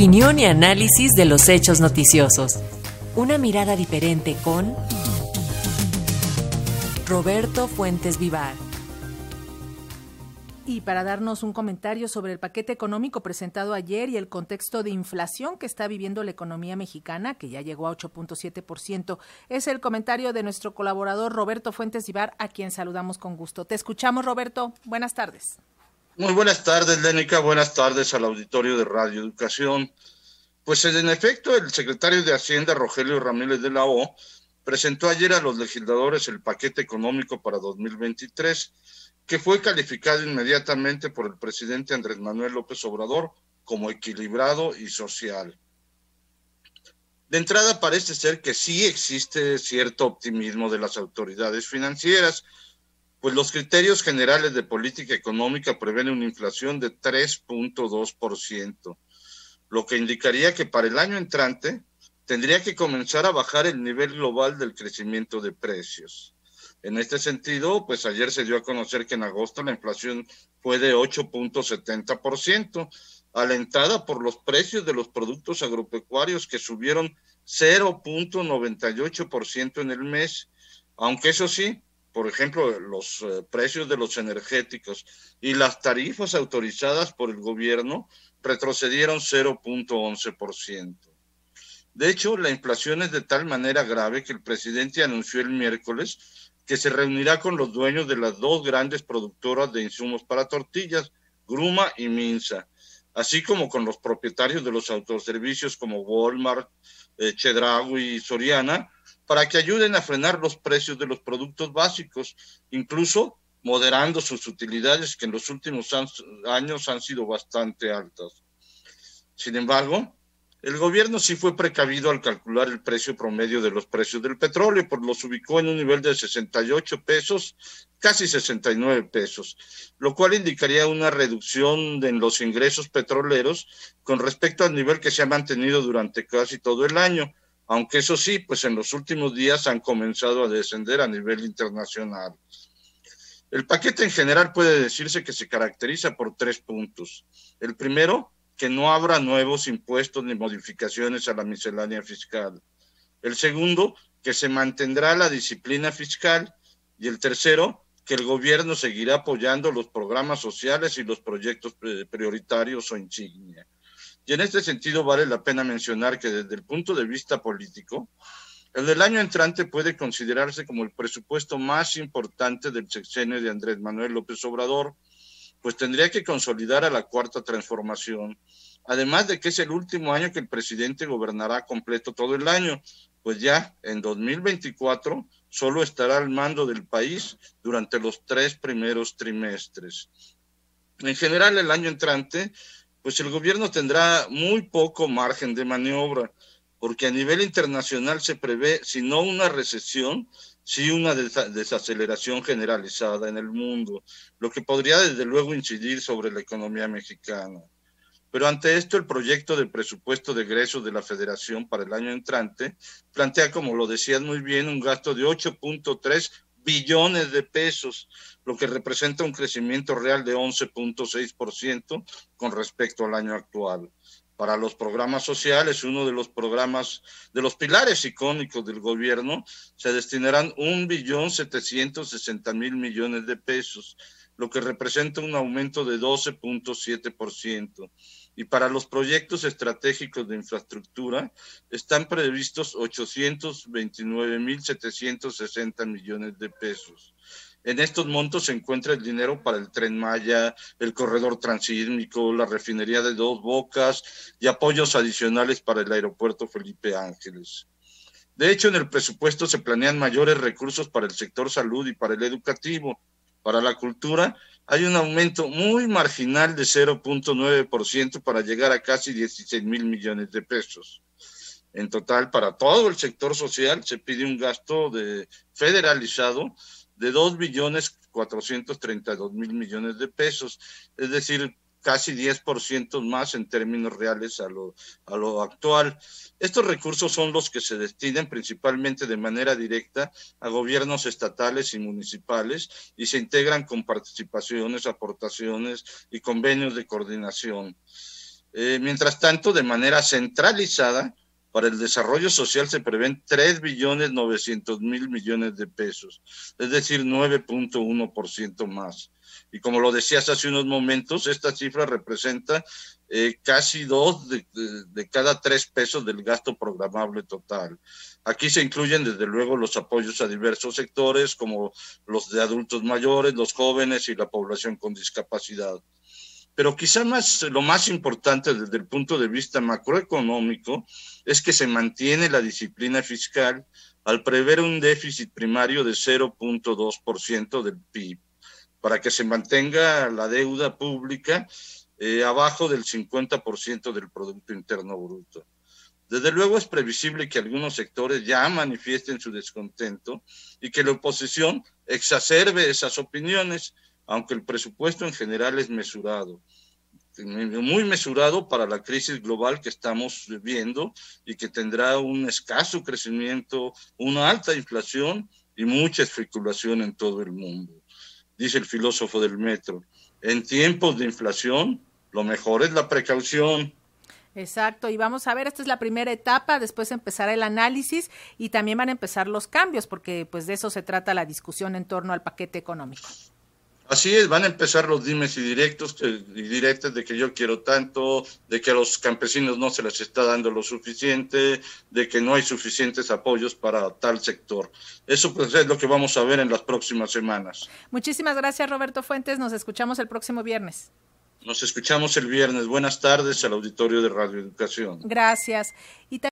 Opinión y análisis de los hechos noticiosos. Una mirada diferente con Roberto Fuentes Vivar. Y para darnos un comentario sobre el paquete económico presentado ayer y el contexto de inflación que está viviendo la economía mexicana, que ya llegó a 8.7%, es el comentario de nuestro colaborador Roberto Fuentes Vivar, a quien saludamos con gusto. Te escuchamos, Roberto. Buenas tardes. Muy buenas tardes, Lénica. Buenas tardes al auditorio de Radio Educación. Pues en efecto, el secretario de Hacienda, Rogelio Ramírez de la O, presentó ayer a los legisladores el paquete económico para 2023, que fue calificado inmediatamente por el presidente Andrés Manuel López Obrador como equilibrado y social. De entrada parece ser que sí existe cierto optimismo de las autoridades financieras, pues los criterios generales de política económica prevén una inflación de 3.2%, lo que indicaría que para el año entrante tendría que comenzar a bajar el nivel global del crecimiento de precios. En este sentido, pues ayer se dio a conocer que en agosto la inflación fue de 8.70%, alentada por los precios de los productos agropecuarios que subieron 0.98% en el mes, aunque eso sí, por ejemplo, los eh, precios de los energéticos y las tarifas autorizadas por el gobierno retrocedieron 0.11%. De hecho, la inflación es de tal manera grave que el presidente anunció el miércoles que se reunirá con los dueños de las dos grandes productoras de insumos para tortillas, Gruma y Minsa, así como con los propietarios de los autoservicios como Walmart, eh, Chedraui y Soriana, para que ayuden a frenar los precios de los productos básicos, incluso moderando sus utilidades que en los últimos años han sido bastante altas. Sin embargo, el gobierno sí fue precavido al calcular el precio promedio de los precios del petróleo, por los ubicó en un nivel de 68 pesos, casi 69 pesos, lo cual indicaría una reducción en los ingresos petroleros con respecto al nivel que se ha mantenido durante casi todo el año, aunque eso sí, pues en los últimos días han comenzado a descender a nivel internacional. El paquete en general puede decirse que se caracteriza por tres puntos. El primero, que no habrá nuevos impuestos ni modificaciones a la miscelánea fiscal. El segundo, que se mantendrá la disciplina fiscal. Y el tercero, que el gobierno seguirá apoyando los programas sociales y los proyectos prioritarios o insignia. Y en este sentido vale la pena mencionar que desde el punto de vista político, el del año entrante puede considerarse como el presupuesto más importante del sexenio de Andrés Manuel López Obrador, pues tendría que consolidar a la cuarta transformación, además de que es el último año que el presidente gobernará completo todo el año, pues ya en 2024 solo estará al mando del país durante los tres primeros trimestres. En general, el año entrante pues el gobierno tendrá muy poco margen de maniobra, porque a nivel internacional se prevé, si no una recesión, sí una desaceleración generalizada en el mundo, lo que podría desde luego incidir sobre la economía mexicana. Pero ante esto, el proyecto de presupuesto de egresos de la Federación para el año entrante plantea, como lo decías muy bien, un gasto de 8.3 billones de pesos, lo que representa un crecimiento real de 11.6% con respecto al año actual. Para los programas sociales, uno de los programas, de los pilares icónicos del gobierno, se destinarán un billón setecientos sesenta mil millones de pesos, lo que representa un aumento de 12.7% y para los proyectos estratégicos de infraestructura están previstos 829.760 millones de pesos. En estos montos se encuentra el dinero para el tren Maya, el corredor transísmico, la refinería de Dos Bocas y apoyos adicionales para el aeropuerto Felipe Ángeles. De hecho, en el presupuesto se planean mayores recursos para el sector salud y para el educativo. Para la cultura hay un aumento muy marginal de 0.9% para llegar a casi 16 mil millones de pesos. En total, para todo el sector social se pide un gasto de federalizado de 2 billones 432 mil millones de pesos, es decir, casi 10% más en términos reales a lo, a lo actual. Estos recursos son los que se destinan principalmente de manera directa a gobiernos estatales y municipales y se integran con participaciones, aportaciones y convenios de coordinación. Eh, mientras tanto, de manera centralizada, para el desarrollo social se prevén 3 billones 900 mil millones de pesos, es decir, 9.1% más. Y como lo decías hace unos momentos, esta cifra representa eh, casi dos de, cada tres pesos del gasto programable total. Aquí se incluyen desde luego los apoyos a diversos sectores como los de adultos mayores, los jóvenes y la población con discapacidad. Pero quizá más, lo más importante desde el punto de vista macroeconómico es que se mantiene la disciplina fiscal al prever un déficit primario de 0.2% del PIB, para que se mantenga la deuda pública eh, abajo del 50% del Producto Interno Bruto. Desde luego es previsible que algunos sectores ya manifiesten su descontento y que la oposición exacerbe esas opiniones aunque el presupuesto en general es mesurado, muy mesurado para la crisis global que estamos viviendo y que tendrá un escaso crecimiento, una alta inflación y mucha especulación en todo el mundo. Dice el filósofo del metro, en tiempos de inflación, lo mejor es la precaución. Exacto, y vamos a ver, esta es la primera etapa, después empezará el análisis y también van a empezar los cambios, porque pues de eso se trata la discusión en torno al paquete económico. Así es, van a empezar los dimes y directos y directas de que yo quiero tanto, de que a los campesinos no se les está dando lo suficiente, de que no hay suficientes apoyos para tal sector. Eso pues es lo que vamos a ver en las próximas semanas. Muchísimas gracias Roberto Fuentes, nos escuchamos el próximo viernes. Nos escuchamos el viernes. Buenas tardes al auditorio de Radio Educación. Gracias. Y